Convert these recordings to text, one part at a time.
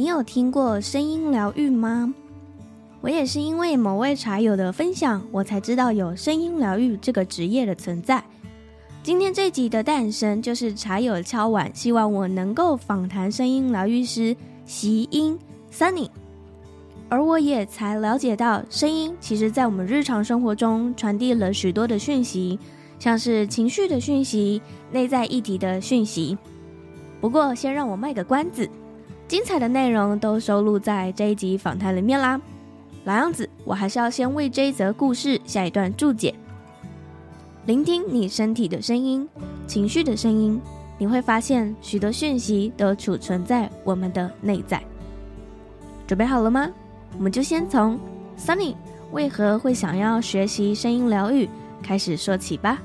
你有听过声音疗愈吗？我也是因为某位茶友的分享，我才知道有声音疗愈这个职业的存在。今天这集的诞生，就是茶友敲碗，希望我能够访谈声音疗愈师席音 Sunny，而我也才了解到，声音其实在我们日常生活中传递了许多的讯息，像是情绪的讯息、内在议题的讯息。不过，先让我卖个关子。精彩的内容都收录在这一集访谈里面啦。老样子，我还是要先为这一则故事下一段注解。聆听你身体的声音、情绪的声音，你会发现许多讯息都储存在我们的内在。准备好了吗？我们就先从 Sunny 为何会想要学习声音疗愈开始说起吧。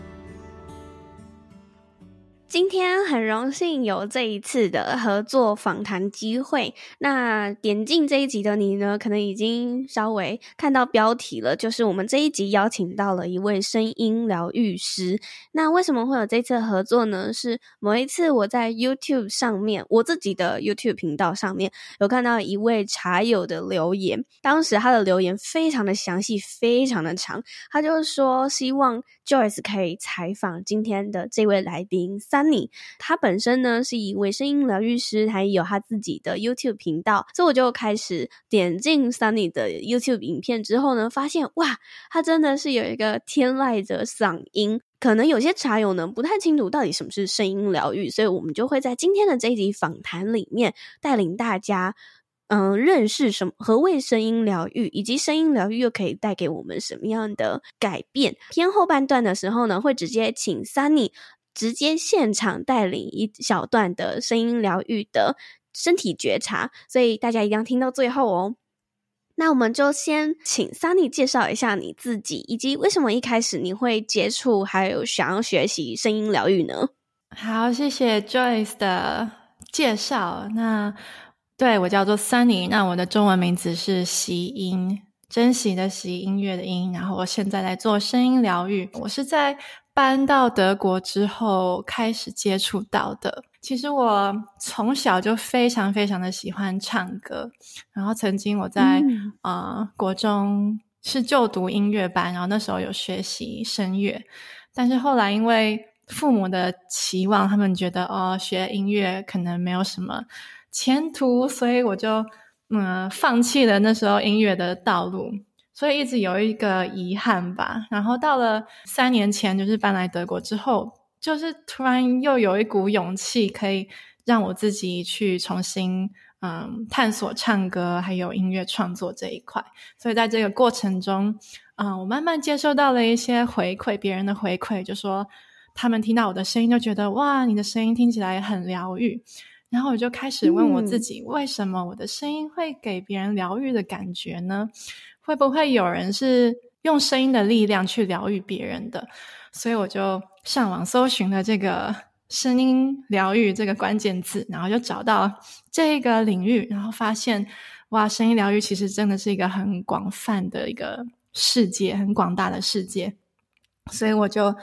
今天很荣幸有这一次的合作访谈机会。那点进这一集的你呢，可能已经稍微看到标题了，就是我们这一集邀请到了一位声音疗愈师。那为什么会有这次合作呢？是某一次我在 YouTube 上面，我自己的 YouTube 频道上面有看到一位茶友的留言，当时他的留言非常的详细，非常的长，他就说希望 Joyce 可以采访今天的这位来宾三。Sunny，他本身呢是一位声音疗愈师，还有他自己的 YouTube 频道，所以我就开始点进 Sunny 的 YouTube 影片之后呢，发现哇，他真的是有一个天籁的嗓音。可能有些茶友呢不太清楚到底什么是声音疗愈，所以我们就会在今天的这一集访谈里面带领大家。嗯，认识什么何谓声音疗愈，以及声音疗愈又可以带给我们什么样的改变？偏后半段的时候呢，会直接请 Sunny 直接现场带领一小段的声音疗愈的身体觉察，所以大家一定要听到最后哦。那我们就先请 Sunny 介绍一下你自己，以及为什么一开始你会接触还有想要学习声音疗愈呢？好，谢谢 Joyce 的介绍。那对，我叫做 Sunny，那我的中文名字是席音，珍惜的惜，音乐的音。然后我现在在做声音疗愈，我是在搬到德国之后开始接触到的。其实我从小就非常非常的喜欢唱歌，然后曾经我在啊、嗯呃、国中是就读音乐班，然后那时候有学习声乐，但是后来因为父母的期望，他们觉得哦学音乐可能没有什么。前途，所以我就嗯放弃了那时候音乐的道路，所以一直有一个遗憾吧。然后到了三年前，就是搬来德国之后，就是突然又有一股勇气，可以让我自己去重新嗯探索唱歌还有音乐创作这一块。所以在这个过程中，嗯，我慢慢接受到了一些回馈，别人的回馈，就说他们听到我的声音，就觉得哇，你的声音听起来很疗愈。然后我就开始问我自己，为什么我的声音会给别人疗愈的感觉呢？会不会有人是用声音的力量去疗愈别人的？所以我就上网搜寻了这个声音疗愈这个关键字，然后就找到这个领域，然后发现哇，声音疗愈其实真的是一个很广泛的一个世界，很广大的世界。所以我就。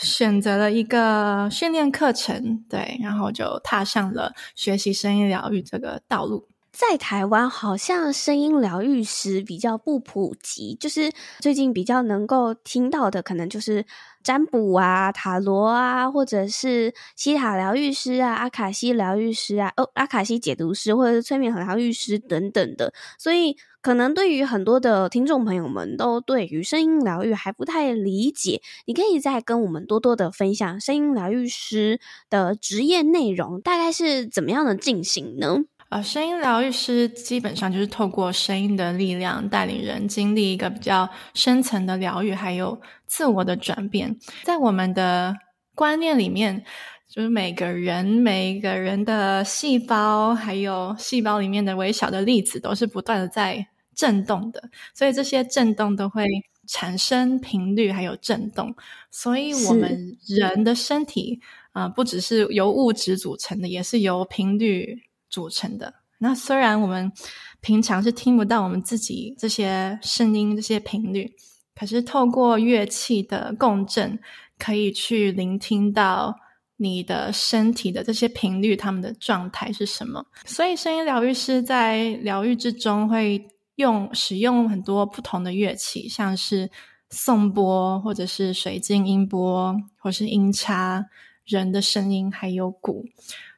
选择了一个训练课程，对，然后就踏上了学习声音疗愈这个道路。在台湾，好像声音疗愈师比较不普及，就是最近比较能够听到的，可能就是占卜啊、塔罗啊，或者是希塔疗愈师啊、阿卡西疗愈师啊、哦，阿卡西解读师，或者是催眠和疗愈师等等的，所以。可能对于很多的听众朋友们都对于声音疗愈还不太理解，你可以再跟我们多多的分享声音疗愈师的职业内容大概是怎么样的进行呢？呃，声音疗愈师基本上就是透过声音的力量带领人经历一个比较深层的疗愈，还有自我的转变。在我们的观念里面，就是每个人每一个人的细胞，还有细胞里面的微小的粒子，都是不断的在震动的，所以这些震动都会产生频率，还有震动。所以我们人的身体啊、呃，不只是由物质组成的，也是由频率组成的。那虽然我们平常是听不到我们自己这些声音、这些频率，可是透过乐器的共振，可以去聆听到你的身体的这些频率，它们的状态是什么。所以，声音疗愈师在疗愈之中会用使用很多不同的乐器，像是颂钵，或者是水晶音波，或是音叉、人的声音，还有鼓，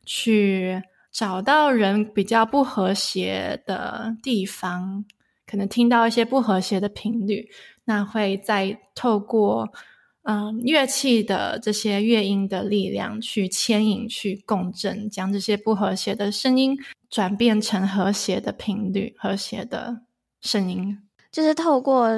去找到人比较不和谐的地方，可能听到一些不和谐的频率，那会再透过。嗯，乐器的这些乐音的力量去牵引、去共振，将这些不和谐的声音转变成和谐的频率、和谐的声音，就是透过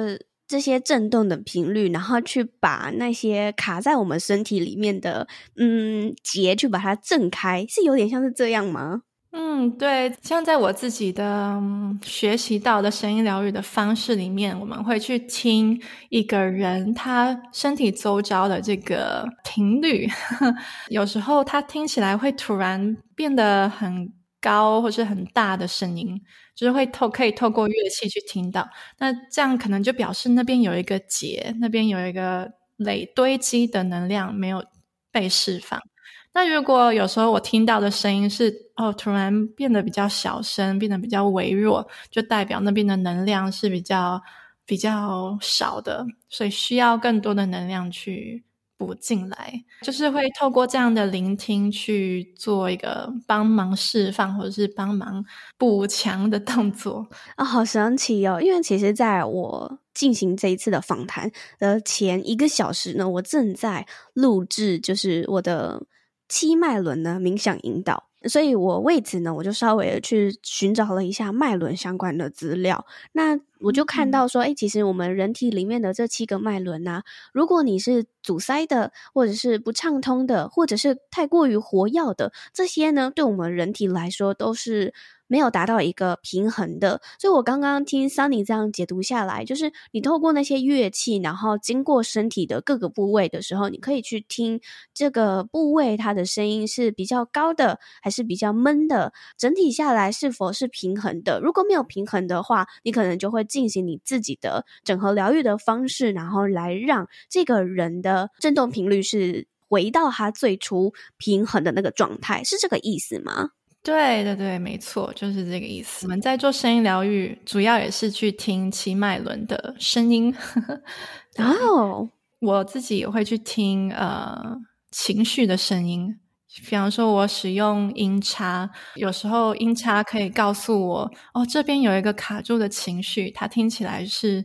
这些震动的频率，然后去把那些卡在我们身体里面的嗯结，去把它震开，是有点像是这样吗？嗯，对，像在我自己的学习到的声音疗愈的方式里面，我们会去听一个人他身体周遭的这个频率，有时候他听起来会突然变得很高或是很大的声音，就是会透可以透过乐器去听到。那这样可能就表示那边有一个结，那边有一个累堆积的能量没有被释放。那如果有时候我听到的声音是哦，突然变得比较小声，变得比较微弱，就代表那边的能量是比较比较少的，所以需要更多的能量去补进来。就是会透过这样的聆听去做一个帮忙释放或者是帮忙补强的动作啊、好神奇哦！因为其实在我进行这一次的访谈的前一个小时呢，我正在录制，就是我的。七脉轮的冥想引导，所以我为此呢，我就稍微去寻找了一下脉轮相关的资料。那我就看到说，哎、欸，其实我们人体里面的这七个脉轮啊，如果你是阻塞的，或者是不畅通的，或者是太过于活跃的，这些呢，对我们人体来说都是。没有达到一个平衡的，所以我刚刚听 Sunny 这样解读下来，就是你透过那些乐器，然后经过身体的各个部位的时候，你可以去听这个部位它的声音是比较高的，还是比较闷的，整体下来是否是平衡的？如果没有平衡的话，你可能就会进行你自己的整合疗愈的方式，然后来让这个人的振动频率是回到他最初平衡的那个状态，是这个意思吗？对对对，没错，就是这个意思。我们在做声音疗愈，主要也是去听七脉轮的声音。然后、oh. 我自己也会去听呃情绪的声音，比方说我使用音叉，有时候音叉可以告诉我，哦，这边有一个卡住的情绪，它听起来是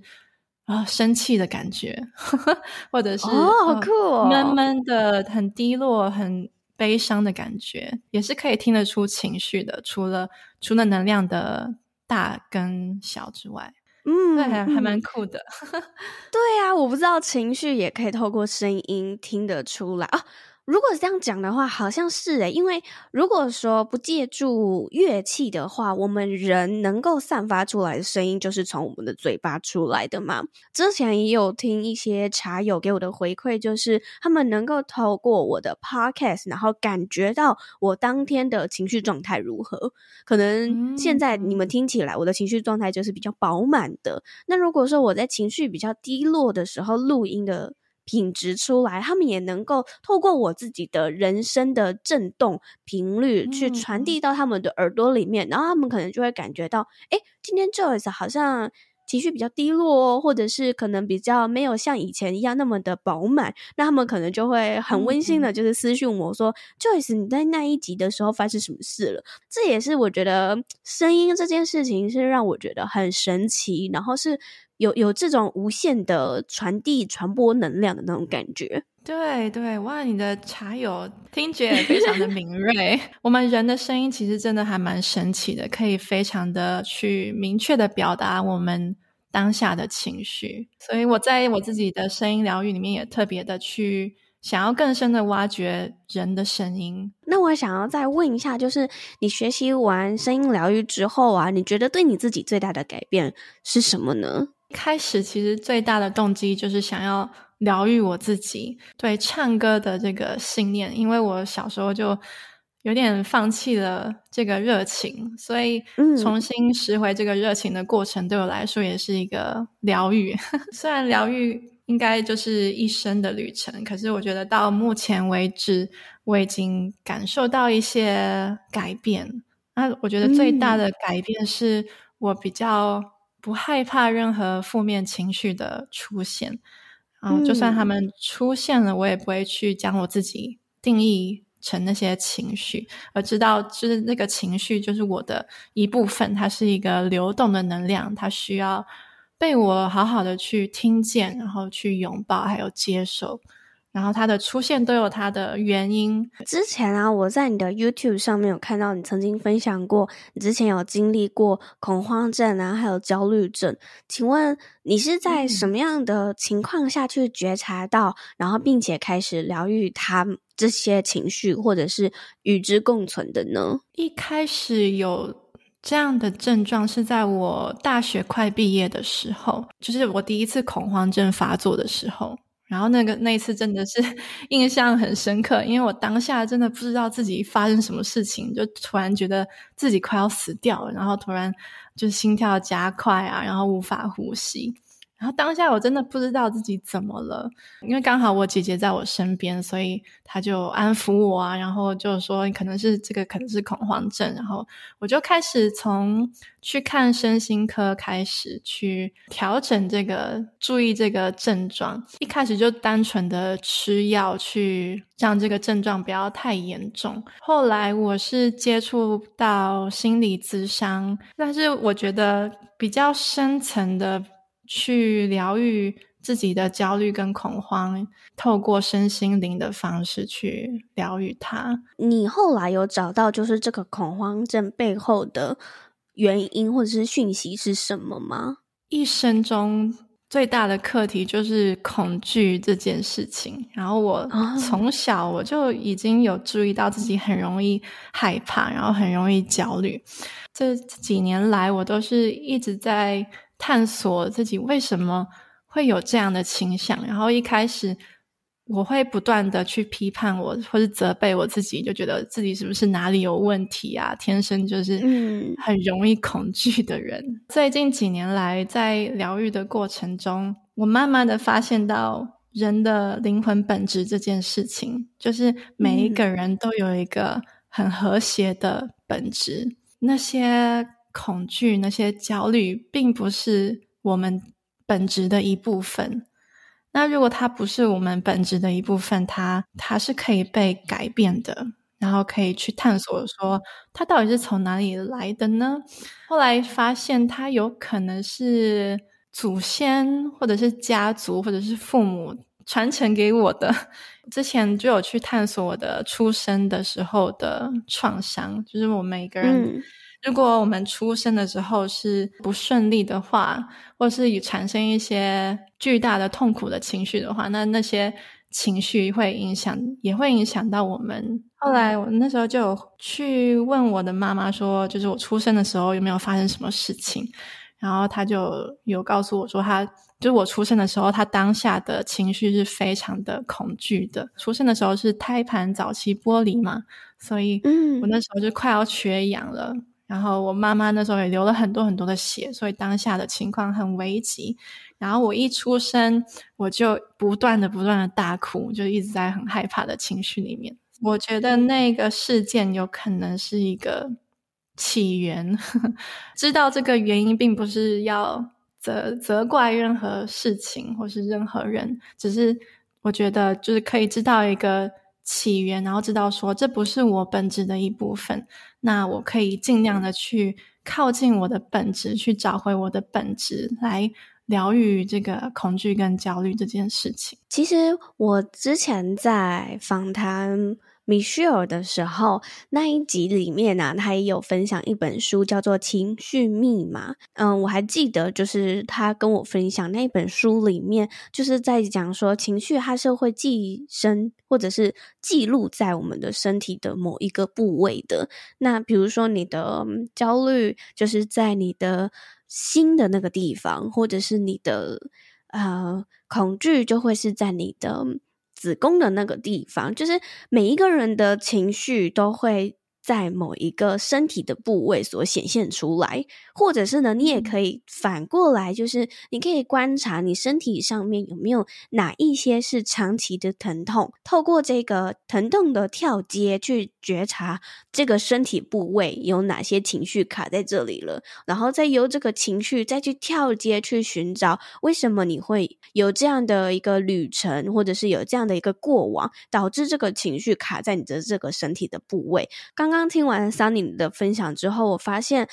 啊、呃、生气的感觉，或者是哦，oh, 好酷哦，闷闷的，很低落，很。悲伤的感觉也是可以听得出情绪的，除了除了能量的大跟小之外，嗯，对，还还蛮酷的。对啊，我不知道情绪也可以透过声音听得出来啊。如果是这样讲的话，好像是诶，因为如果说不借助乐器的话，我们人能够散发出来的声音就是从我们的嘴巴出来的嘛。之前也有听一些茶友给我的回馈，就是他们能够透过我的 podcast，然后感觉到我当天的情绪状态如何。可能现在你们听起来，我的情绪状态就是比较饱满的。那如果说我在情绪比较低落的时候录音的。品质出来，他们也能够透过我自己的人声的震动频率去传递到他们的耳朵里面，嗯、然后他们可能就会感觉到，哎，今天 Joyce 好像情绪比较低落哦，或者是可能比较没有像以前一样那么的饱满，那他们可能就会很温馨的，就是私讯我说、嗯、Joyce 你在那一集的时候发生什么事了？这也是我觉得声音这件事情是让我觉得很神奇，然后是。有有这种无限的传递、传播能量的那种感觉，对对，哇，你的茶友听觉也非常的敏锐。我们人的声音其实真的还蛮神奇的，可以非常的去明确的表达我们当下的情绪。所以我在我自己的声音疗愈里面也特别的去想要更深的挖掘人的声音。那我想要再问一下，就是你学习完声音疗愈之后啊，你觉得对你自己最大的改变是什么呢？开始其实最大的动机就是想要疗愈我自己，对唱歌的这个信念，因为我小时候就有点放弃了这个热情，所以重新拾回这个热情的过程对我来说也是一个疗愈。虽然疗愈应该就是一生的旅程，可是我觉得到目前为止，我已经感受到一些改变。那我觉得最大的改变是我比较不害怕任何负面情绪的出现，然后就算他们出现了，我也不会去将我自己定义。成那些情绪，而知道就是那个情绪就是我的一部分，它是一个流动的能量，它需要被我好好的去听见，然后去拥抱，还有接受。然后它的出现都有它的原因。之前啊，我在你的 YouTube 上面有看到你曾经分享过，你之前有经历过恐慌症啊，还有焦虑症。请问你是在什么样的情况下去觉察到，嗯、然后并且开始疗愈它这些情绪，或者是与之共存的呢？一开始有这样的症状是在我大学快毕业的时候，就是我第一次恐慌症发作的时候。然后那个那一次真的是 印象很深刻，因为我当下真的不知道自己发生什么事情，就突然觉得自己快要死掉了，然后突然就心跳加快啊，然后无法呼吸。然后当下我真的不知道自己怎么了，因为刚好我姐姐在我身边，所以她就安抚我啊，然后就说可能是这个可能是恐慌症，然后我就开始从去看身心科开始去调整这个，注意这个症状。一开始就单纯的吃药去让这个症状不要太严重。后来我是接触到心理咨商，但是我觉得比较深层的。去疗愈自己的焦虑跟恐慌，透过身心灵的方式去疗愈它。你后来有找到就是这个恐慌症背后的原因或者是讯息是什么吗？一生中最大的课题就是恐惧这件事情。然后我从小我就已经有注意到自己很容易害怕，然后很容易焦虑。这几年来，我都是一直在。探索自己为什么会有这样的倾向，然后一开始我会不断的去批判我，或是责备我自己，就觉得自己是不是哪里有问题啊？天生就是很容易恐惧的人。嗯。最近几年来，在疗愈的过程中，我慢慢的发现到人的灵魂本质这件事情，就是每一个人都有一个很和谐的本质，嗯。那些。恐惧，那些焦虑，并不是我们本质的一部分。那如果它不是我们本质的一部分，它它是可以被改变的，然后可以去探索说它到底是从哪里来的呢？后来发现它有可能是祖先，或者是家族，或者是父母传承给我的。之前就有去探索我的出生的时候的创伤，就是我每个人。如果我们出生的时候是不顺利的话，或是产生一些巨大的痛苦的情绪的话，那那些情绪会影响，也会影响到我们。后来我那时候就有去问我的妈妈说，就是我出生的时候有没有发生什么事情，然后她就有告诉我说，她就是我出生的时候，她当下的情绪是非常的恐惧的。出生的时候是胎盘早期剥离嘛，所以我那时候就快要缺氧了。然后我妈妈那时候也流了很多很多的血，所以当下的情况很危急。然后我一出生，我就不断的不断的大哭，就一直在很害怕的情绪里面。我觉得那个事件有可能是一个起源，知道这个原因，并不是要责责怪任何事情或是任何人，只是我觉得就是可以知道一个。起源，然后知道说这不是我本质的一部分，那我可以尽量的去靠近我的本质，去找回我的本质，来疗愈这个恐惧跟焦虑这件事情。其实我之前在访谈 Michelle 的时候，那一集里面呢、啊，他也有分享一本书，叫做《情绪密码》。嗯，我还记得，就是他跟我分享那本书里面，就是在讲说，情绪它是会寄生或者是记录在我们的身体的某一个部位的。那比如说，你的焦虑就是在你的心的那个地方，或者是你的呃恐惧就会是在你的。子宫的那个地方，就是每一个人的情绪都会在某一个身体的部位所显现出来，或者是呢，你也可以反过来，就是你可以观察你身体上面有没有哪一些是长期的疼痛，透过这个疼痛的跳接去觉察这个身体部位有哪些情绪卡在这里了，然后再由这个情绪再去跳接去寻找为什么你会有这样的一个旅程，或者是有这样的一个过往，导致这个情绪卡在你的这个身体的部位。刚刚刚听完 Sunny 的分享之后，我发现，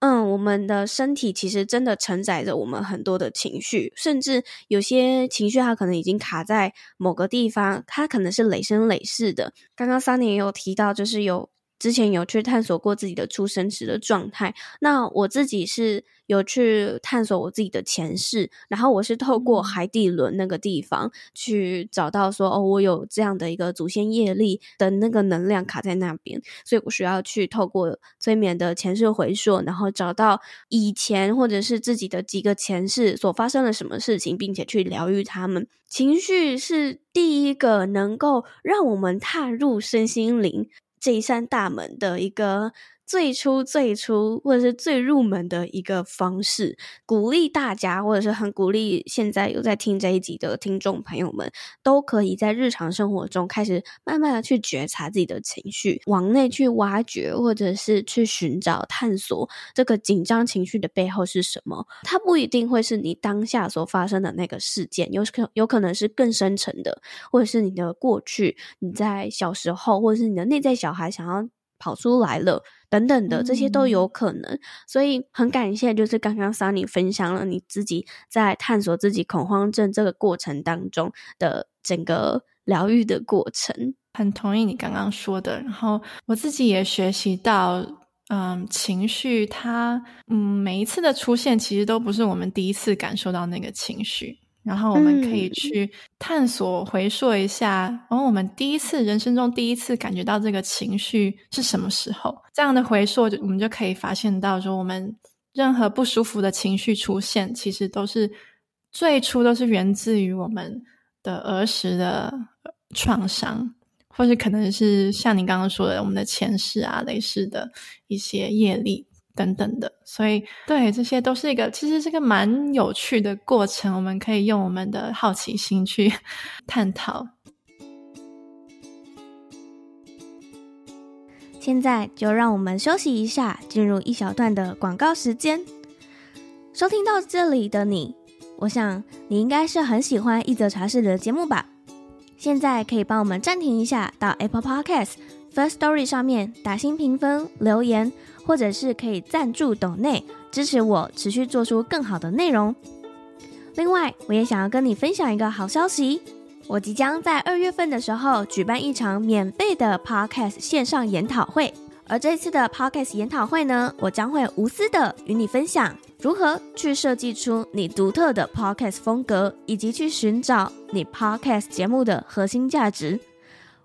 嗯，我们的身体其实真的承载着我们很多的情绪，甚至有些情绪它可能已经卡在某个地方，它可能是累生累世的。刚刚 Sunny 也有提到，就是有。之前有去探索过自己的出生时的状态，那我自己是有去探索我自己的前世，然后我是透过海底轮那个地方去找到说，哦，我有这样的一个祖先业力的那个能量卡在那边，所以我需要去透过催眠的前世回溯，然后找到以前或者是自己的几个前世所发生了什么事情，并且去疗愈他们。情绪是第一个能够让我们踏入身心灵这一扇大门的一个最初、最初或者是最入门的一个方式，鼓励大家，或者是很鼓励现在有在听这一集的听众朋友们，都可以在日常生活中开始慢慢的去觉察自己的情绪，往内去挖掘，或者是去寻找、探索这个紧张情绪的背后是什么。它不一定会是你当下所发生的那个事件，有可有可能是更深层的，或者是你的过去，你在小时候，或者是你的内在小孩想要跑出来了。等等的，这些都有可能，嗯、所以很感谢，就是刚刚 Sunny 分享了你自己在探索自己恐慌症这个过程当中的整个疗愈的过程。很同意你刚刚说的，然后我自己也学习到，嗯，情绪它，嗯，每一次的出现其实都不是我们第一次感受到那个情绪。然后我们可以去探索、回溯一下，然后、我们第一次人生中第一次感觉到这个情绪是什么时候？这样的回溯，我们就可以发现到，说我们任何不舒服的情绪出现，其实都是最初都是源自于我们的儿时的创伤，或是可能是像你刚刚说的，我们的前世啊、类似的一些业力。等等的，所以对，这些都是一个，其实是个蛮有趣的过程。我们可以用我们的好奇心去 探讨。现在就让我们休息一下，进入一小段的广告时间。收听到这里的你，我想你应该是很喜欢一则茶室的节目吧？现在可以帮我们暂停一下，到 Apple Podcast First Story 上面打新评分、留言。或者是可以赞助抖内支持我持续做出更好的内容。另外，我也想要跟你分享一个好消息，我即将在二月份的时候举办一场免费的 Podcast 线上研讨会。而这次的 Podcast 研讨会呢，我将会无私的与你分享如何去设计出你独特的 Podcast 风格，以及去寻找你 Podcast 节目的核心价值。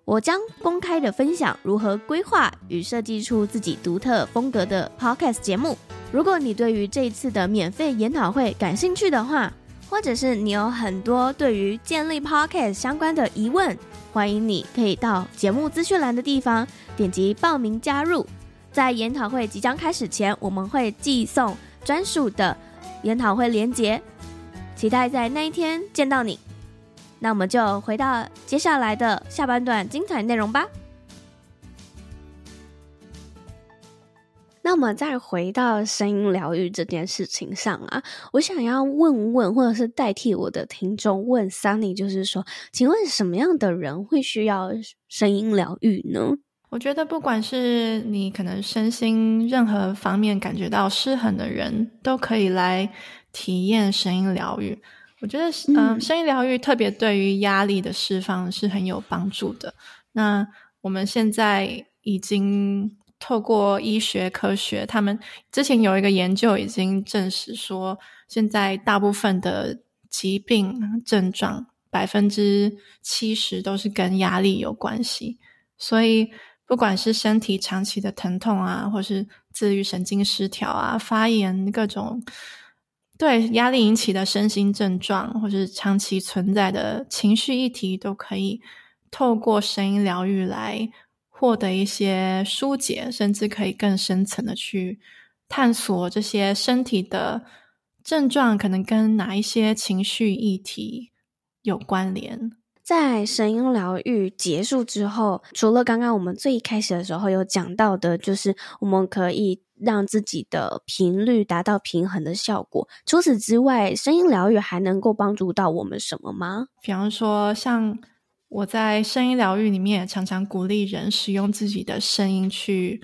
我将公开的分享如何规划与设计出自己独特风格的 Podcast 节目。如果你对于这一次的免费研讨会感兴趣的话，或者是你有很多对于建立 Podcast 相关的疑问，欢迎你可以到节目资讯栏的地方点击报名加入。在研讨会即将开始前，我们会寄送专属的研讨会链接，期待在那一天见到你。那我们就回到接下来的下半段精彩内容吧。那我们再回到声音疗愈这件事情上啊，我想要问问，或者是代替我的听众问 Sunny，就是说，请问什么样的人会需要声音疗愈呢？我觉得，不管是你可能身心任何方面感觉到失衡的人，都可以来体验声音疗愈。我觉得，嗯，声音疗愈特别对于压力的释放是很有帮助的。那，我们现在已经透过医学科学，他们之前有一个研究已经证实说，现在大部分的疾病症状百分之七十都是跟压力有关系，所以不管是身体长期的疼痛啊，或是自律神经失调啊、发炎各种。对压力引起的身心症状，或是长期存在的情绪议题，都可以透过声音疗愈来获得一些疏解，甚至可以更深层的去探索这些身体的症状可能跟哪一些情绪议题有关联。在声音疗愈结束之后，除了刚刚我们最一开始的时候有讲到的，就是我们可以。让自己的频率达到平衡的效果。除此之外，声音疗愈还能够帮助到我们什么吗？比方说，像我在声音疗愈里面，常常鼓励人使用自己的声音去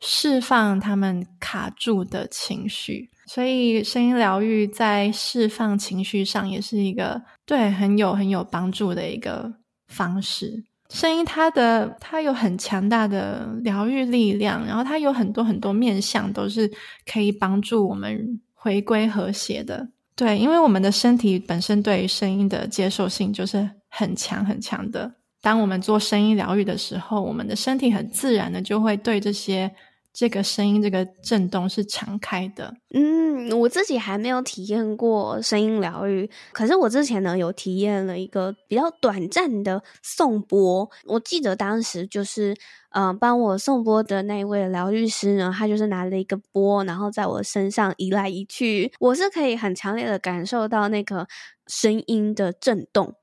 释放他们卡住的情绪。所以，声音疗愈在释放情绪上也是一个对很有很有帮助的一个方式。声音，它的它有很强大的疗愈力量，然后它有很多很多面向，都是可以帮助我们回归和谐的。对，因为我们的身体本身对于声音的接受性就是很强很强的。当我们做声音疗愈的时候，我们的身体很自然的就会对这些。这个声音，这个震动是敞开的。嗯，我自己还没有体验过声音疗愈，可是我之前呢有体验了一个比较短暂的颂钵。我记得当时就是，嗯、呃，帮我颂钵的那一位疗愈师呢，他就是拿了一个钵，然后在我身上移来移去，我是可以很强烈的感受到那个声音的震动。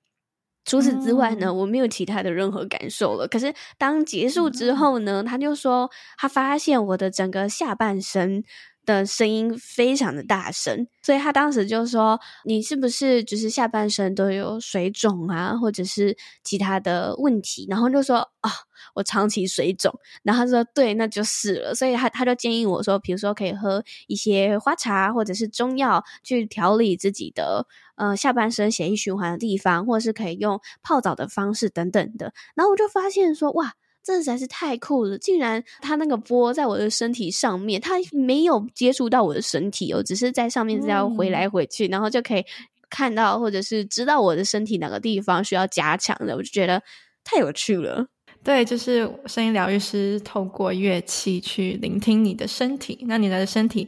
除此之外呢，嗯、我没有其他的任何感受了。可是当结束之后呢，嗯、他就说他发现我的整个下半身的声音非常的大声，所以他当时就说：“你是不是就是下半身都有水肿啊，或者是其他的问题？”然后就说：“啊，我长期水肿。”然后他说：“对，那就是了。”所以他他就建议我说：“比如说可以喝一些花茶或者是中药去调理自己的。”呃，下半身血液循环的地方，或者是可以用泡澡的方式等等的。然后我就发现说，哇，这实在是太酷了！竟然它那个波在我的身体上面，它没有接触到我的身体哦，只是在上面这样回来回去，嗯、然后就可以看到或者是知道我的身体哪个地方需要加强的。我就觉得太有趣了。对，就是声音疗愈师透过乐器去聆听你的身体，那你的身体。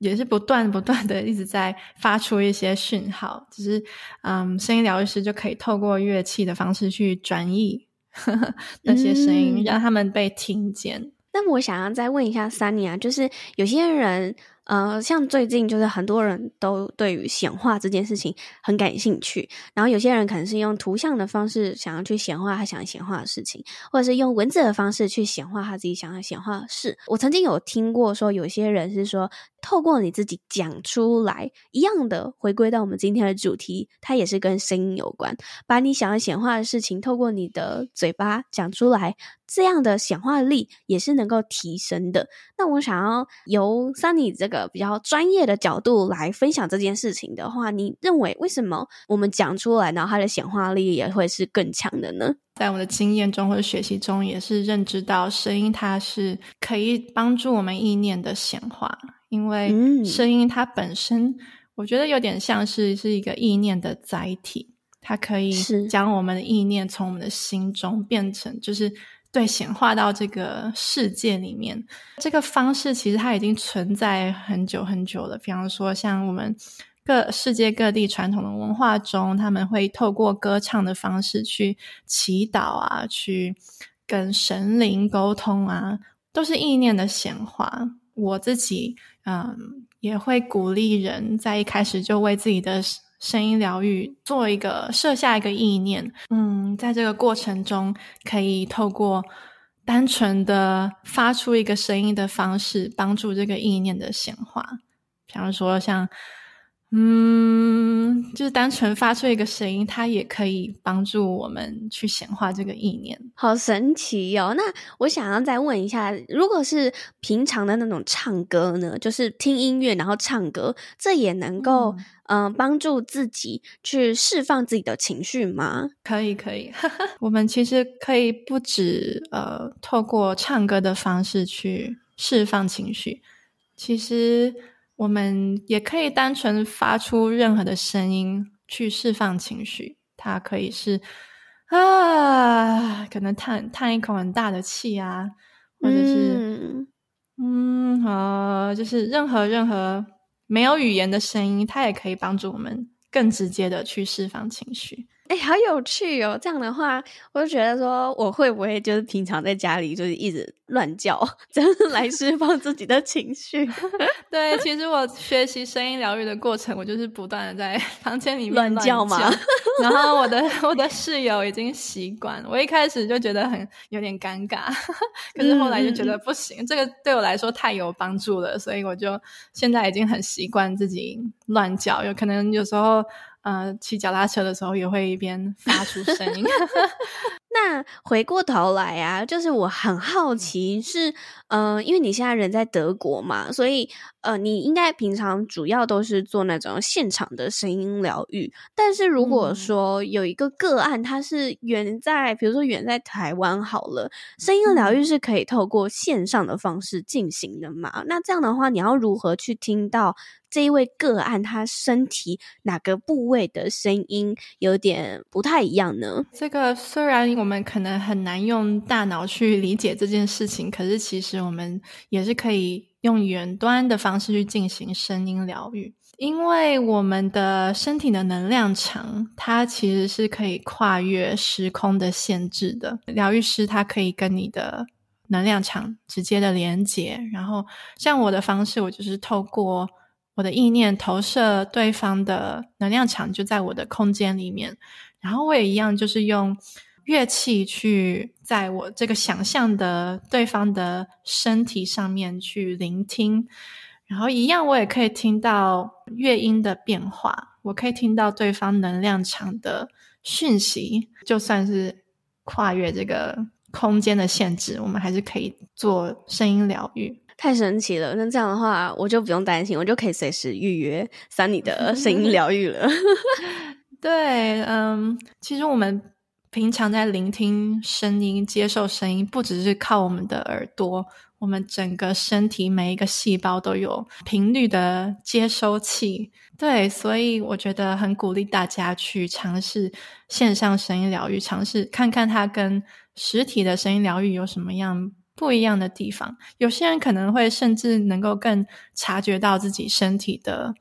也是不断不断的一直在发出一些讯号，只是嗯，声音疗愈师就可以透过乐器的方式去转译 那些声音，嗯、让他们被听见。那我想要再问一下 Sunny 啊，就是有些人。呃，像最近就是很多人都对于显化这件事情很感兴趣，然后有些人可能是用图像的方式想要去显化他想要显化的事情，或者是用文字的方式去显化他自己想要显化的事。我曾经有听过说，有些人是说透过你自己讲出来，一样的回归到我们今天的主题，它也是跟声音有关，把你想要显化的事情透过你的嘴巴讲出来。这样的显化力也是能够提升的。那我想要由三里这个比较专业的角度来分享这件事情的话，你认为为什么我们讲出来，然后它的显化力也会是更强的呢？在我的经验中或者学习中，也是认知到声音它是可以帮助我们意念的显化，因为声音它本身，我觉得有点像是是一个意念的载体，它可以将我们的意念从我们的心中变成就是。对，显化到这个世界里面，这个方式其实它已经存在很久很久了。比方说，像我们各世界各地传统的文化中，他们会透过歌唱的方式去祈祷啊，去跟神灵沟通啊，都是意念的显化。我自己嗯，也会鼓励人在一开始就为自己的。声音疗愈，做一个设下一个意念，嗯，在这个过程中，可以透过单纯的发出一个声音的方式，帮助这个意念的显化。比方说，像嗯，就是单纯发出一个声音，它也可以帮助我们去显化这个意念，好神奇哟、哦！那我想要再问一下，如果是平常的那种唱歌呢，就是听音乐然后唱歌，这也能够嗯、呃、帮助自己去释放自己的情绪吗？可以，可以。我们其实可以不止呃透过唱歌的方式去释放情绪，其实。我们也可以单纯发出任何的声音去释放情绪，它可以是啊，可能叹叹一口很大的气啊，或者是嗯，好，就是任何任何没有语言的声音，它也可以帮助我们更直接的去释放情绪。哎，好有趣哦！这样的话，我就觉得说，我会不会就是平常在家里就是一直乱叫，这样来释放自己的情绪？对，其实我学习声音疗愈的过程，我就是不断的在 房间里面乱叫嘛。然后我的我的室友已经习惯，我一开始就觉得很有点尴尬，可是后来就觉得不行，嗯、这个对我来说太有帮助了，所以我就现在已经很习惯自己乱叫，有可能有时候。呃，骑脚踏车的时候也会一边发出声音。那回过头来啊，就是我很好奇是，嗯呃，因为你现在人在德国嘛，所以呃，你应该平常主要都是做那种现场的声音疗愈。但是如果说有一个个案，它是远在，比如说远在台湾好了，声音疗愈是可以透过线上的方式进行的嘛？那这样的话，你要如何去听到？这一位个案，他身体哪个部位的声音有点不太一样呢？这个虽然我们可能很难用大脑去理解这件事情，可是其实我们也是可以用远端的方式去进行声音疗愈，因为我们的身体的能量场，它其实是可以跨越时空的限制的。疗愈师他可以跟你的能量场直接的连接，然后像我的方式，我就是透过。我的意念投射对方的能量场，就在我的空间里面，然后我也一样，就是用乐器去在我这个想象的对方的身体上面去聆听，然后一样，我也可以听到乐音的变化，我可以听到对方能量场的讯息，就算是跨越这个空间的限制，我们还是可以做声音疗愈。太神奇了！那这样的话，我就不用担心，我就可以随时预约 Sunny 的声音疗愈了。对，嗯，其实我们平常在聆听声音、接受声音，不只是靠我们的耳朵，我们整个身体每一个细胞都有频率的接收器。对，所以我觉得很鼓励大家去尝试线上声音疗愈，尝试看看它跟实体的声音疗愈有什么样不一样的地方，有些人可能会甚至能够更察觉到自己身体的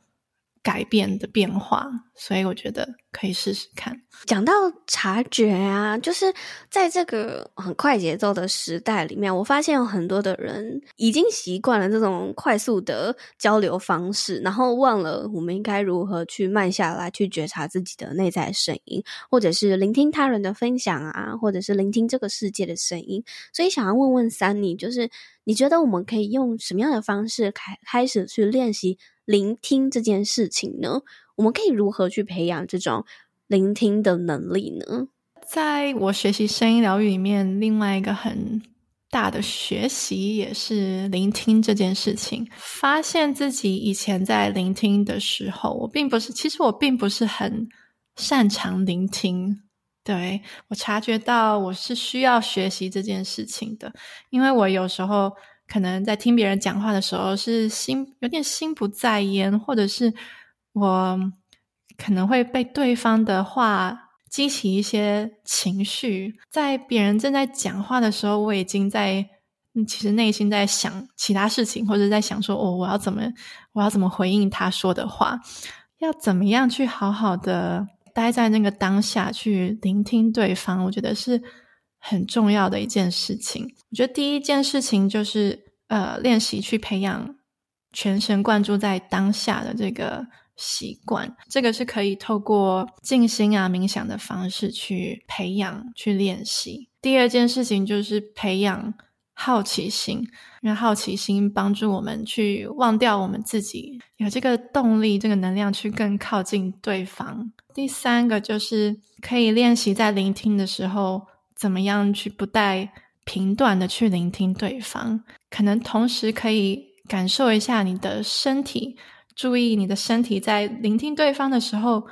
改变的变化，所以我觉得可以试试看。讲到察觉啊，就是在这个很快节奏的时代里面，我发现有很多的人已经习惯了这种快速的交流方式，然后忘了我们应该如何去慢下来，去觉察自己的内在声音，或者是聆听他人的分享啊，或者是聆听这个世界的声音。所以想要问问三妮就是你觉得我们可以用什么样的方式开开始去练习聆听这件事情呢？我们可以如何去培养这种聆听的能力呢？在我学习声音疗愈里面，另外一个很大的学习也是聆听这件事情。发现自己以前在聆听的时候，我并不是，其实我并不是很擅长聆听。对，我察觉到我是需要学习这件事情的，因为我有时候可能在听别人讲话的时候，是心有点心不在焉，或者是我。可能会被对方的话激起一些情绪，在别人正在讲话的时候，我已经在其实内心在想其他事情，或者在想说，哦，我要怎么，我要怎么回应他说的话，要怎么样去好好的待在那个当下去聆听对方，我觉得是很重要的一件事情。我觉得第一件事情就是呃，练习去培养全神贯注在当下的这个。习惯，这个是可以透过静心啊、冥想的方式去培养、去练习。第二件事情就是培养好奇心，因为好奇心帮助我们去忘掉我们自己，有这个动力、这个能量去更靠近对方。第三个就是可以练习在聆听的时候，怎么样去不带评断的去聆听对方，可能同时可以感受一下你的身体，注意你的身体在聆听对方的时候，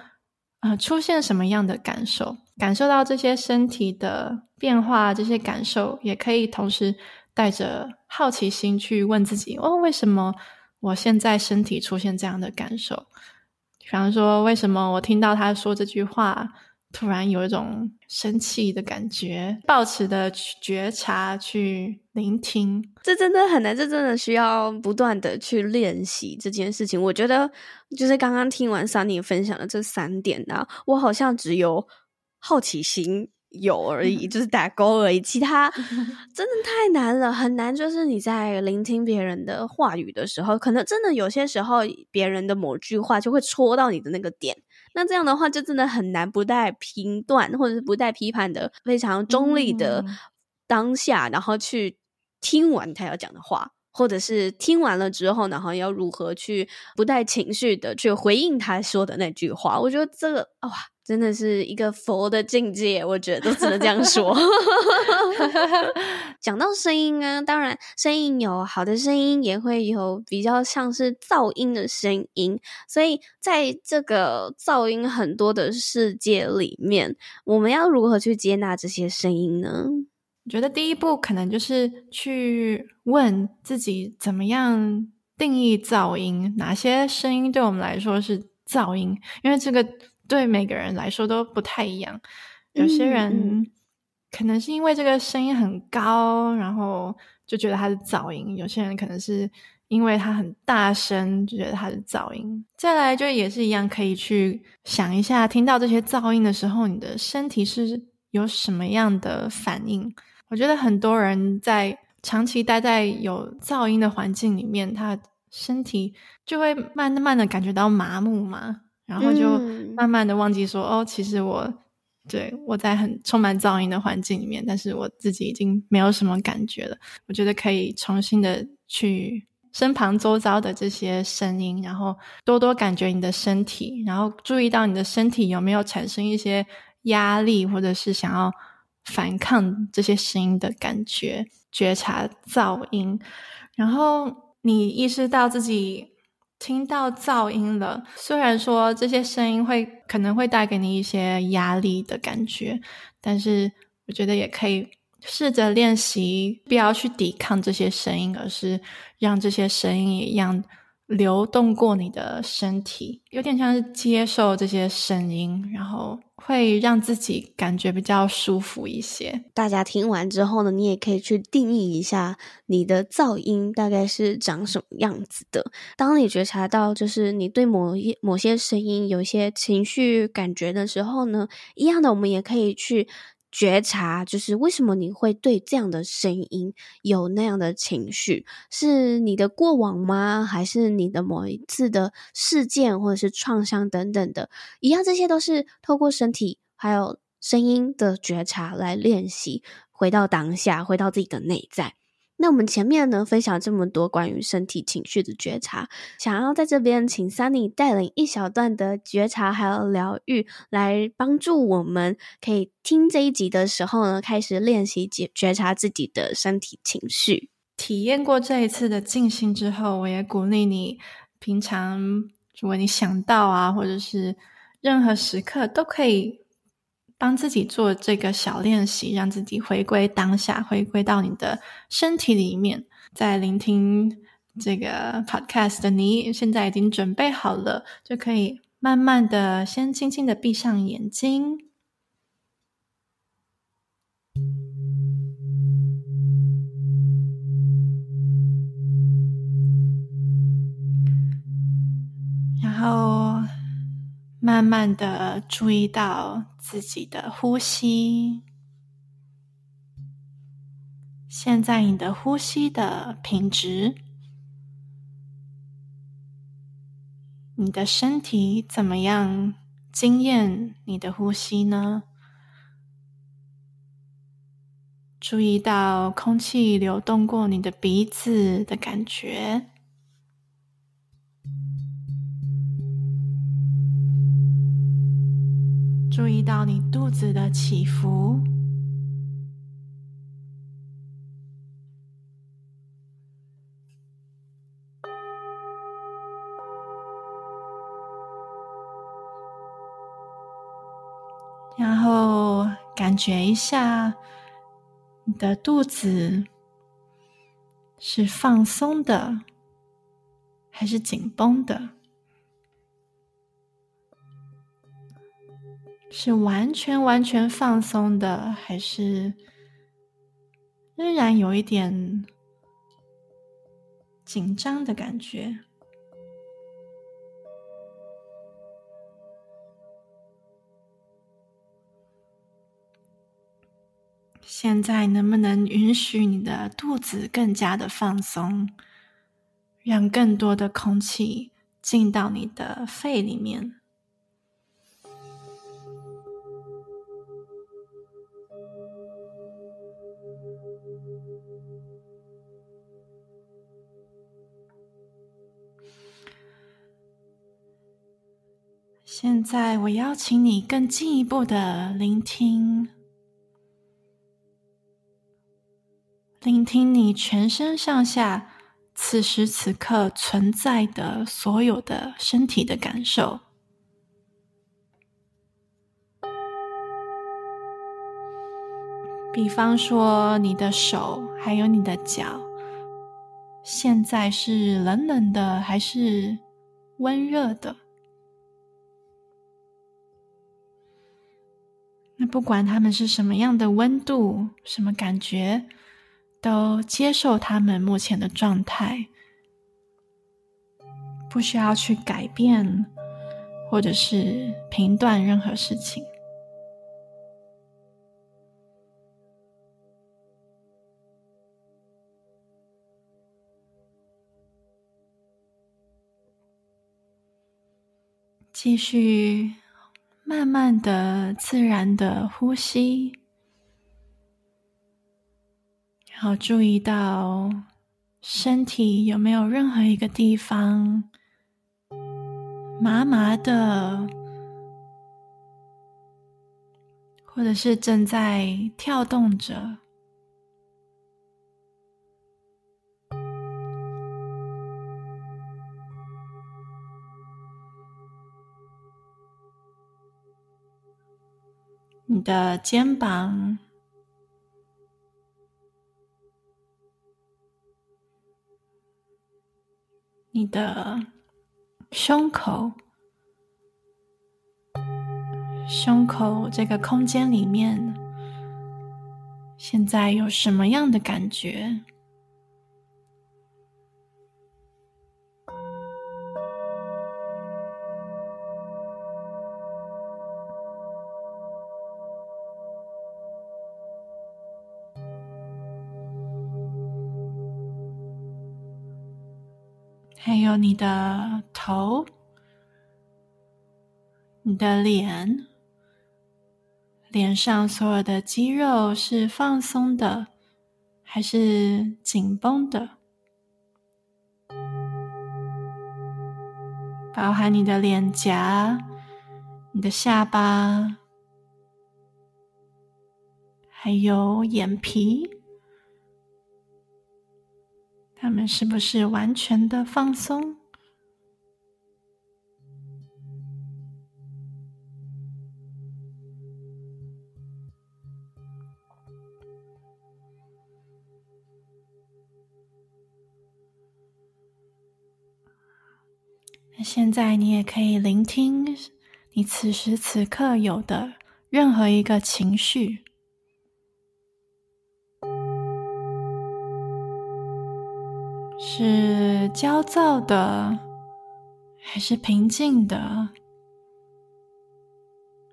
呃，出现什么样的感受。感受到这些身体的变化，这些感受也可以同时带着好奇心去问自己：哦，为什么我现在身体出现这样的感受？比方说，为什么我听到他说这句话，突然有一种生气的感觉？保持的觉察去聆听，这真的很难，这真的需要不断的去练习这件事情。我觉得，就是刚刚听完 Sunny 分享的这三点呢，我好像只有。好奇心有而已，就是打勾而已。其他 真的太难了，很难。就是你在聆听别人的话语的时候，可能真的有些时候，别人的某句话就会戳到你的那个点。那这样的话，就真的很难不带评断或者是不带批判的，非常中立的当下，然后去听完他要讲的话，或者是听完了之后，然后要如何去不带情绪的去回应他说的那句话。我觉得这个哇。真的是一个佛的境界，我觉得都只能这样说。讲到声音啊，当然声音有好的声音，也会有比较像是噪音的声音。所以在这个噪音很多的世界里面，我们要如何去接纳这些声音呢？我觉得第一步可能就是去问自己，怎么样定义噪音？哪些声音对我们来说是噪音？因为这个。对每个人来说都不太一样，有些人可能是因为这个声音很高，然后就觉得它是噪音；有些人可能是因为它很大声，就觉得它是噪音。再来就也是一样，可以去想一下，听到这些噪音的时候，你的身体是有什么样的反应？我觉得很多人在长期待在有噪音的环境里面，他身体就会慢慢的感觉到麻木嘛。然后就慢慢的忘记说，嗯、哦，其实我对我在很充满噪音的环境里面，但是我自己已经没有什么感觉了。我觉得可以重新的去身旁周遭的这些声音，然后多多感觉你的身体，然后注意到你的身体有没有产生一些压力，或者是想要反抗这些声音的感觉，觉察噪音，然后你意识到自己。听到噪音了，虽然说这些声音会可能会带给你一些压力的感觉，但是我觉得也可以试着练习，不要去抵抗这些声音，而是让这些声音也一样流动过你的身体，有点像是接受这些声音，然后。会让自己感觉比较舒服一些。大家听完之后呢，你也可以去定义一下你的噪音大概是长什么样子的。当你觉察到就是你对某一某些声音有一些情绪感觉的时候呢，一样的，我们也可以去。觉察，就是为什么你会对这样的声音有那样的情绪？是你的过往吗？还是你的某一次的事件，或者是创伤等等的？一样，这些都是透过身体还有声音的觉察来练习，回到当下，回到自己的内在。那我们前面呢，分享这么多关于身体情绪的觉察，想要在这边请 Sunny 带领一小段的觉察还有疗愈，来帮助我们可以听这一集的时候呢，开始练习觉觉察自己的身体情绪。体验过这一次的静心之后，我也鼓励你，平常如果你想到啊，或者是任何时刻都可以。帮自己做这个小练习，让自己回归当下，回归到你的身体里面。在聆听这个 podcast 的你，现在已经准备好了，就可以慢慢的先轻轻的闭上眼睛，然后。慢慢的注意到自己的呼吸，现在你的呼吸的品质，你的身体怎么样？经验你的呼吸呢？注意到空气流动过你的鼻子的感觉，注意到你肚子的起伏。然后感觉一下，你的肚子是放松的，还是紧绷的？是完全完全放松的，还是仍然有一点紧张的感觉？现在能不能允许你的肚子更加的放松，让更多的空气进到你的肺里面？现在，我邀请你更进一步的聆听。聆听你全身上下此时此刻存在的所有的身体的感受，比方说你的手还有你的脚，现在是冷冷的还是温热的？那不管他们是什么样的温度，什么感觉。都接受他们目前的状态，不需要去改变，或者是评断任何事情。继续慢慢的、自然的呼吸。然后注意到身体有没有任何一个地方麻麻的，或者是正在跳动着。你的肩膀。你的胸口，胸口这个空间里面，现在有什么样的感觉？还有你的头、你的脸，脸上所有的肌肉是放松的，还是紧绷的？包含你的脸颊、你的下巴，还有眼皮。他们是不是完全的放松？那现在你也可以聆听你此时此刻有的任何一个情绪。是焦躁的，还是平静的，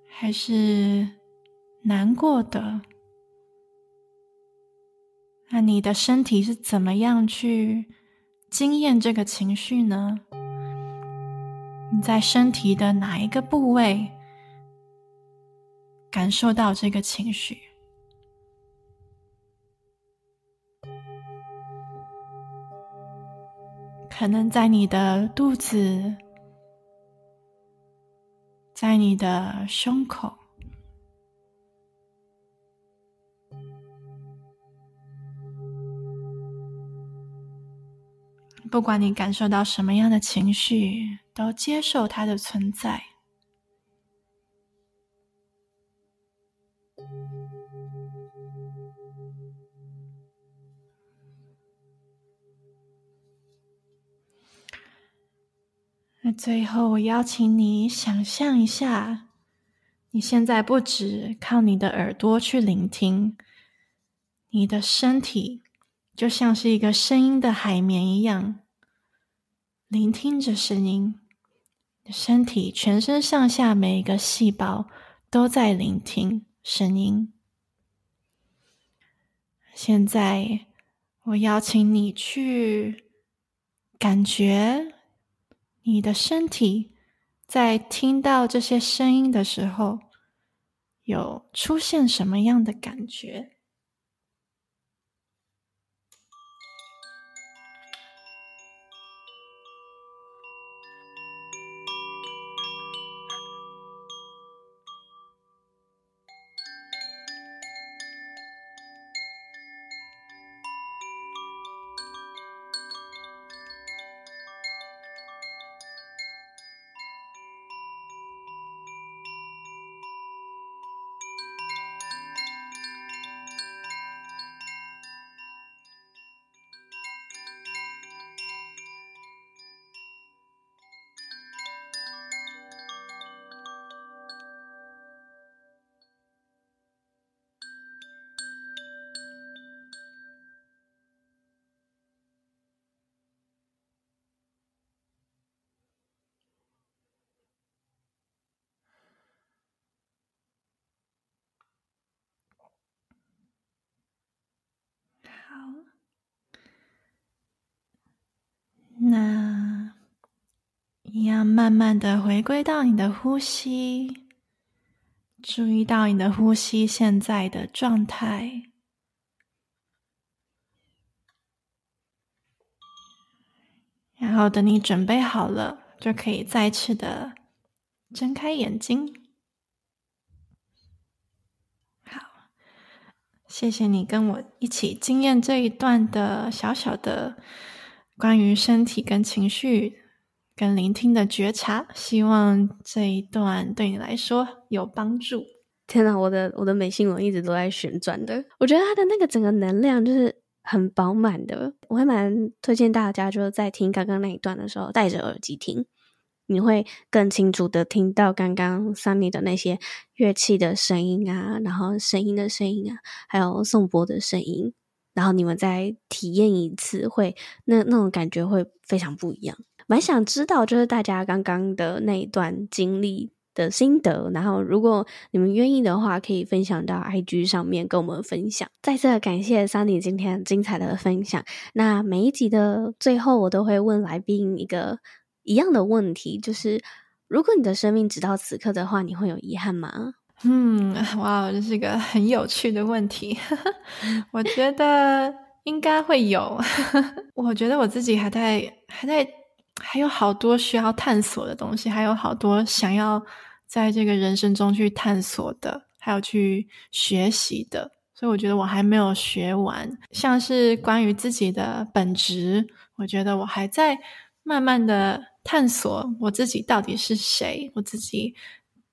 还是难过的？那你的身体是怎么样去经验这个情绪呢？你在身体的哪一个部位感受到这个情绪？可能在你的肚子，在你的胸口。不管你感受到什么样的情绪，都接受它的存在。那最后，我邀请你想象一下，你现在不只靠你的耳朵去聆听，你的身体就像是一个声音的海绵一样。聆听着声音，身体全身上下每一个细胞都在聆听声音。现在，我邀请你去感觉你的身体在听到这些声音的时候，有出现什么样的感觉？好那，一样慢慢的回归到你的呼吸，注意到你的呼吸现在的状态，然后等你准备好了，就可以再次的睁开眼睛。好，谢谢你跟我一起经验这一段的小小的。关于身体跟情绪跟聆听的觉察，希望这一段对你来说有帮助。天哪，我的我的美心轮一直都在旋转的，我觉得它的那个整个能量就是很饱满的。我还蛮推荐大家，就是在听刚刚那一段的时候，戴着耳机听，你会更清楚的听到刚刚 Sunny 的那些乐器的声音啊，然后声音的声音啊，还有颂钵的声音。然后你们再体验一次会，会那那种感觉会非常不一样。蛮想知道，就是大家刚刚的那一段经历的心得。然后，如果你们愿意的话，可以分享到 IG 上面跟我们分享。再次感谢 Sunny 今天精彩的分享。那每一集的最后，我都会问来宾一个一样的问题，就是如果你的生命直到此刻的话，你会有遗憾吗？嗯，哇，这是一个很有趣的问题。我觉得应该会有。我觉得我自己还在，还在，还有好多需要探索的东西，还有好多想要在这个人生中去探索的，还有去学习的。所以我觉得我还没有学完。像是关于自己的本职，我觉得我还在慢慢的探索我自己到底是谁，我自己。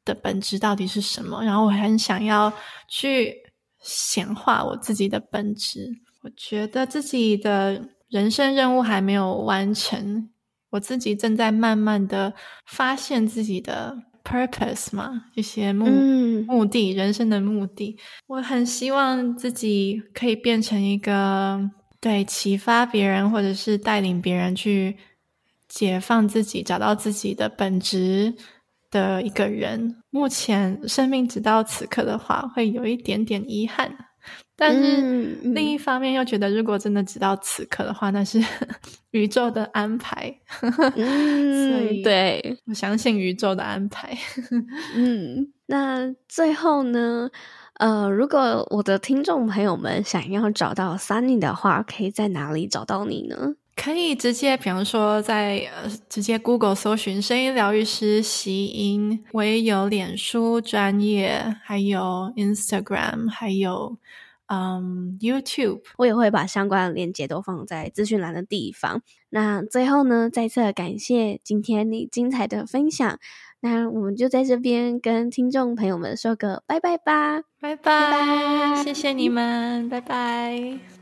的本质到底是什么？然后我很想要去显化我自己的本质。我觉得自己的人生任务还没有完成，我自己正在慢慢的发现自己的 purpose 嘛，一些目、嗯、目的，人生的目的。我很希望自己可以变成一个对启发别人，或者是带领别人去解放自己，找到自己的本质。的一个人，目前生命直到此刻的话，会有一点点遗憾，但是另一方面又觉得，如果真的直到此刻的话，那是 宇宙的安排。嗯，所以对，我相信宇宙的安排。嗯，那最后呢，呃，如果我的听众朋友们想要找到 Sunny 的话，可以在哪里找到你呢？可以直接，比方说在呃，直接 Google 搜寻声音疗愈师席音，我也有脸书专业，还有 Instagram，还有嗯 YouTube，我也会把相关的链接都放在资讯栏的地方。那最后呢，再次感谢今天你精彩的分享。那我们就在这边跟听众朋友们说个拜拜吧，拜拜，拜拜，谢谢你们，拜拜。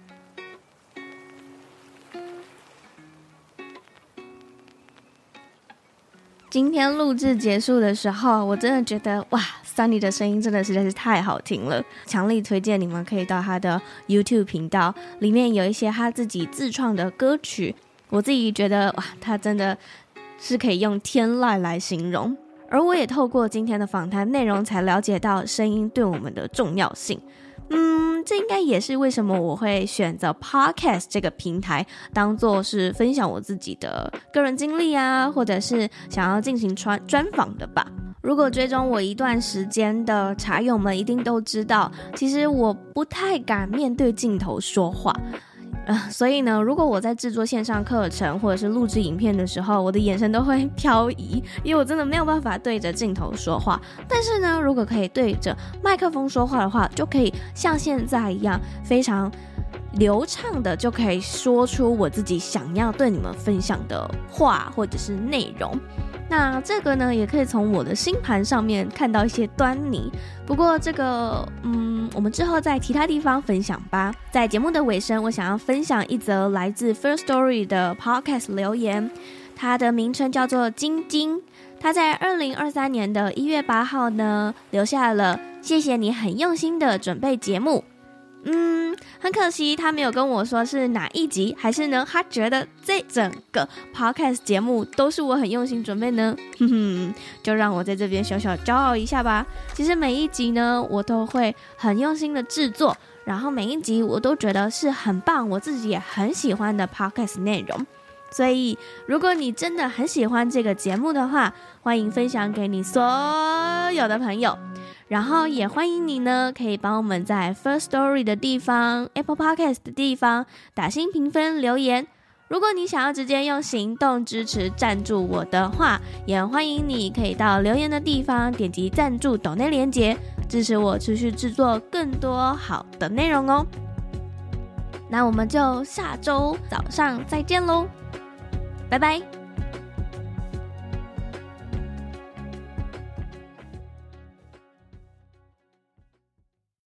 今天录制结束的时候，我真的觉得哇，Sunny 的声音真的实在是太好听了，强力推荐你们可以到他的 YouTube 频道，里面有一些他自己自创的歌曲，我自己觉得哇，他真的是可以用天籁来形容。而我也透过今天的访谈内容，才了解到声音对我们的重要性。嗯，这应该也是为什么我会选择 Podcast 这个平台，当做是分享我自己的个人经历啊，或者是想要进行专专访的吧。如果追踪我一段时间的茶友们，一定都知道，其实我不太敢面对镜头说话。呃，所以呢，如果我在制作线上课程或者是录制影片的时候，我的眼神都会 飘移，因为我真的没有办法对着镜头说话。但是呢，如果可以对着麦克风说话的话，就可以像现在一样非常流畅的，就可以说出我自己想要对你们分享的话或者是内容。那这个呢，也可以从我的星盘上面看到一些端倪。不过这个，嗯，我们之后在其他地方分享吧。在节目的尾声，我想要分享一则来自 First Story 的 Podcast 留言，它的名称叫做晶晶。他在二零二三年的一月八号呢，留下了谢谢你很用心的准备节目。嗯，很可惜他没有跟我说是哪一集，还是呢？他觉得这整个 podcast 节目都是我很用心准备呢。哼哼，就让我在这边小小骄傲一下吧。其实每一集呢，我都会很用心的制作，然后每一集我都觉得是很棒，我自己也很喜欢的 podcast 内容。所以，如果你真的很喜欢这个节目的话，欢迎分享给你所有的朋友。然后也欢迎你呢，可以帮我们在 First Story 的地方、Apple Podcast 的地方打星评分留言。如果你想要直接用行动支持赞助我的话，也欢迎你可以到留言的地方点击赞助抖内连接，支持我持续制作更多好的内容哦。那我们就下周早上再见喽，拜拜。